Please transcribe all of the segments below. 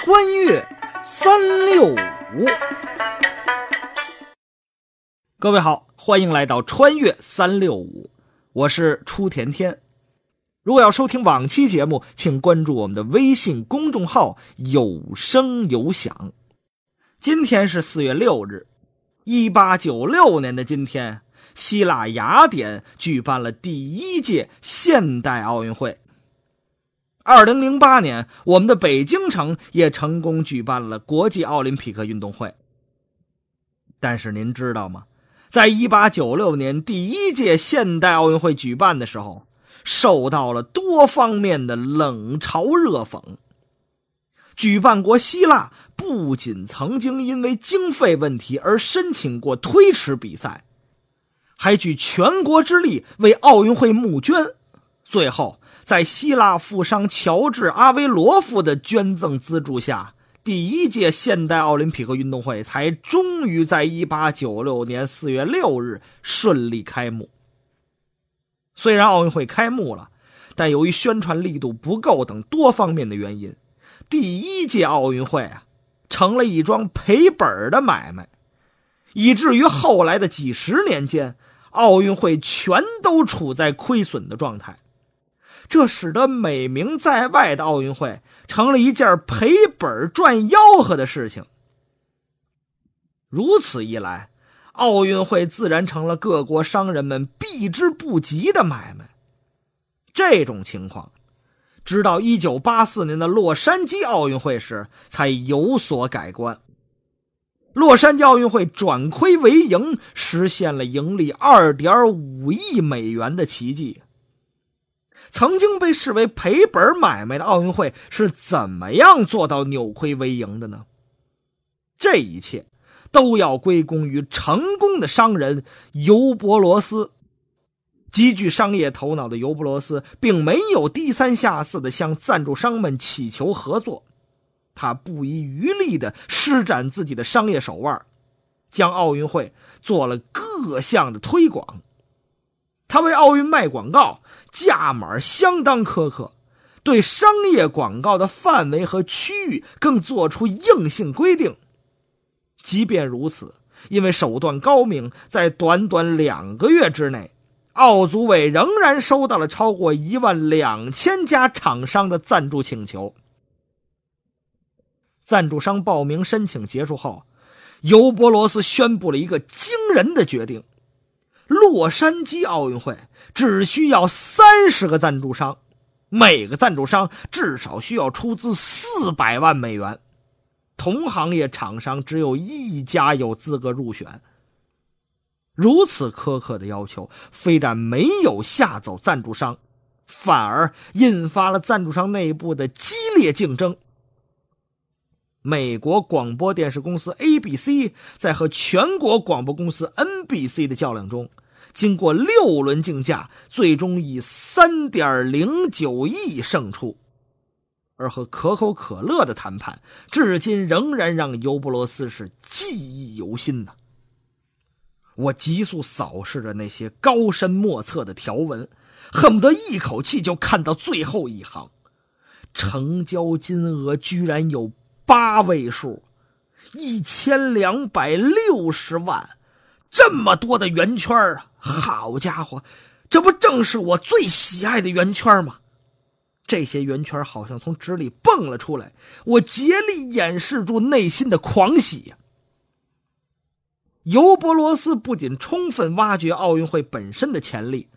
穿越三六五，各位好，欢迎来到穿越三六五，我是初甜甜。如果要收听往期节目，请关注我们的微信公众号“有声有响”。今天是四月六日，一八九六年的今天，希腊雅典举办了第一届现代奥运会。二零零八年，我们的北京城也成功举办了国际奥林匹克运动会。但是您知道吗？在一八九六年第一届现代奥运会举办的时候，受到了多方面的冷嘲热讽。举办国希腊不仅曾经因为经费问题而申请过推迟比赛，还举全国之力为奥运会募捐，最后。在希腊富商乔治·阿维罗夫的捐赠资助下，第一届现代奥林匹克运动会才终于在1896年4月6日顺利开幕。虽然奥运会开幕了，但由于宣传力度不够等多方面的原因，第一届奥运会啊，成了一桩赔本的买卖，以至于后来的几十年间，奥运会全都处在亏损的状态。这使得美名在外的奥运会成了一件赔本赚吆喝的事情。如此一来，奥运会自然成了各国商人们避之不及的买卖。这种情况，直到一九八四年的洛杉矶奥运会时才有所改观。洛杉矶奥运会转亏为盈，实现了盈利二点五亿美元的奇迹。曾经被视为赔本买卖的奥运会是怎么样做到扭亏为盈的呢？这一切都要归功于成功的商人尤伯罗斯。极具商业头脑的尤伯罗斯并没有低三下四的向赞助商们祈求合作，他不遗余力的施展自己的商业手腕，将奥运会做了各项的推广。他为奥运卖广告。价码相当苛刻，对商业广告的范围和区域更做出硬性规定。即便如此，因为手段高明，在短短两个月之内，奥组委仍然收到了超过一万两千家厂商的赞助请求。赞助商报名申请结束后，尤伯罗斯宣布了一个惊人的决定。洛杉矶奥运会只需要三十个赞助商，每个赞助商至少需要出资四百万美元。同行业厂商只有一家有资格入选。如此苛刻的要求，非但没有吓走赞助商，反而引发了赞助商内部的激烈竞争。美国广播电视公司 ABC 在和全国广播公司 NBC 的较量中，经过六轮竞价，最终以三点零九亿胜出。而和可口可乐的谈判，至今仍然让尤布罗斯是记忆犹新呐。我急速扫视着那些高深莫测的条文，恨不得一口气就看到最后一行，成交金额居然有。八位数，一千两百六十万，这么多的圆圈啊！好家伙，这不正是我最喜爱的圆圈吗？这些圆圈好像从纸里蹦了出来，我竭力掩饰住内心的狂喜。尤伯罗斯不仅充分挖掘奥运会本身的潜力，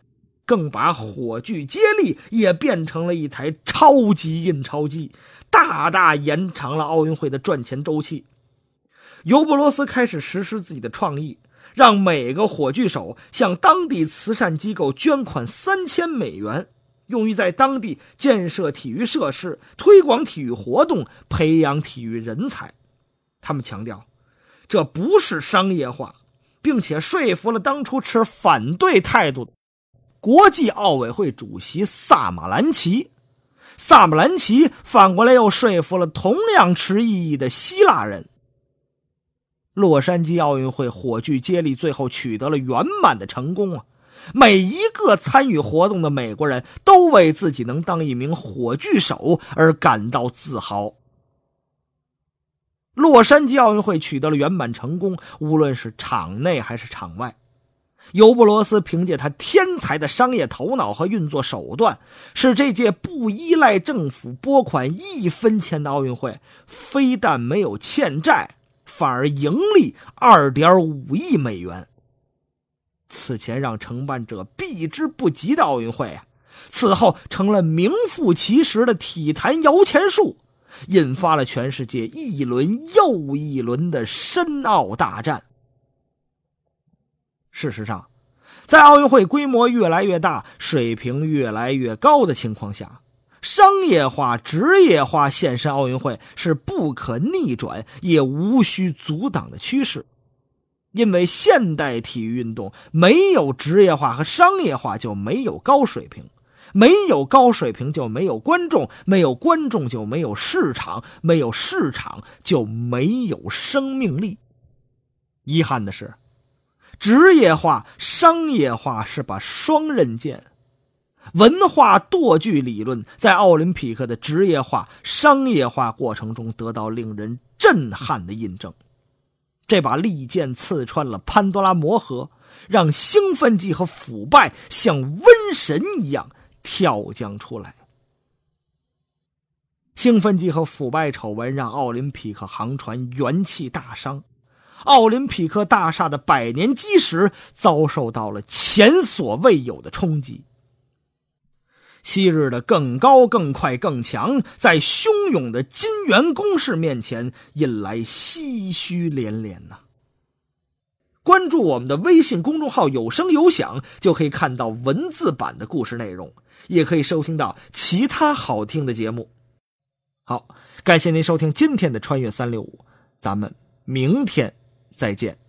更把火炬接力也变成了一台超级印钞机。大大延长了奥运会的赚钱周期。尤伯罗斯开始实施自己的创意，让每个火炬手向当地慈善机构捐款三千美元，用于在当地建设体育设施、推广体育活动、培养体育人才。他们强调，这不是商业化，并且说服了当初持反对态度的国际奥委会主席萨马兰奇。萨姆兰奇反过来又说服了同样持异议的希腊人。洛杉矶奥运会火炬接力最后取得了圆满的成功啊！每一个参与活动的美国人都为自己能当一名火炬手而感到自豪。洛杉矶奥运会取得了圆满成功，无论是场内还是场外。尤布罗斯凭借他天才的商业头脑和运作手段，使这届不依赖政府拨款一分钱的奥运会，非但没有欠债，反而盈利二点五亿美元。此前让承办者避之不及的奥运会啊，此后成了名副其实的体坛摇钱树。引发了全世界一轮又一轮的申奥大战。事实上，在奥运会规模越来越大、水平越来越高的情况下，商业化、职业化现身奥运会是不可逆转也无需阻挡的趋势。因为现代体育运动没有职业化和商业化，就没有高水平。没有高水平就没有观众，没有观众就没有市场，没有市场就没有生命力。遗憾的是，职业化、商业化是把双刃剑。文化舵距理论在奥林匹克的职业化、商业化过程中得到令人震撼的印证。这把利剑刺穿了潘多拉魔盒，让兴奋剂和腐败像瘟神一样。跳将出来，兴奋剂和腐败丑闻让奥林匹克航船元气大伤，奥林匹克大厦的百年基石遭受到了前所未有的冲击。昔日的更高、更快、更强，在汹涌的金元攻势面前，引来唏嘘连连呐。关注我们的微信公众号“有声有响”，就可以看到文字版的故事内容，也可以收听到其他好听的节目。好，感谢您收听今天的《穿越三六五》，咱们明天再见。